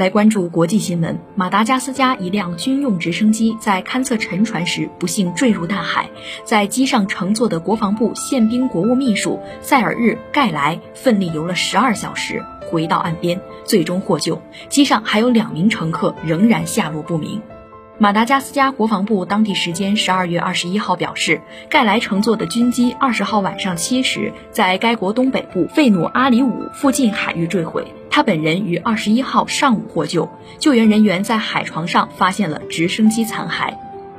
来关注国际新闻。马达加斯加一辆军用直升机在勘测沉船时不幸坠入大海，在机上乘坐的国防部宪兵国务秘书塞尔日盖莱奋力游了十二小时，回到岸边，最终获救。机上还有两名乘客仍然下落不明。马达加斯加国防部当地时间十二月二十一号表示，盖莱乘坐的军机二十号晚上七时在该国东北部费努阿里武附近海域坠毁。他本人于二十一号上午获救，救援人员在海床上发现了直升机残骸。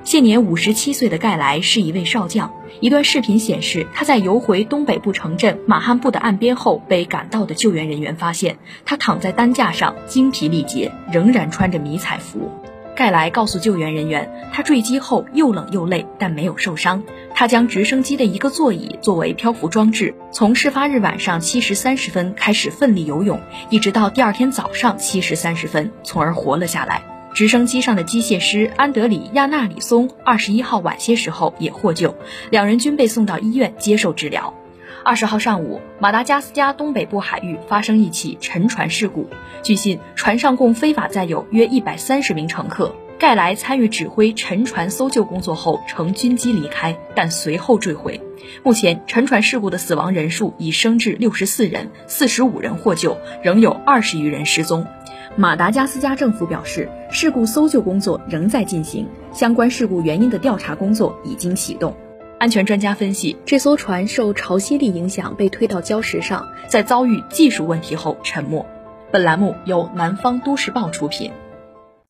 现年五十七岁的盖莱是一位少将。一段视频显示，他在游回东北部城镇马汉布的岸边后，被赶到的救援人员发现，他躺在担架上，精疲力竭，仍然穿着迷彩服。盖莱告诉救援人员，他坠机后又冷又累，但没有受伤。他将直升机的一个座椅作为漂浮装置，从事发日晚上七时三十分开始奋力游泳，一直到第二天早上七时三十分，从而活了下来。直升机上的机械师安德里亚纳里松二十一号晚些时候也获救，两人均被送到医院接受治疗。二十号上午，马达加斯加东北部海域发生一起沉船事故。据信，船上共非法载有约一百三十名乘客。盖莱参与指挥沉船搜救工作后，乘军机离开，但随后坠毁。目前，沉船事故的死亡人数已升至六十四人，四十五人获救，仍有二十余人失踪。马达加斯加政府表示，事故搜救工作仍在进行，相关事故原因的调查工作已经启动。安全专家分析，这艘船受潮汐力影响被推到礁石上，在遭遇技术问题后沉没。本栏目由南方都市报出品。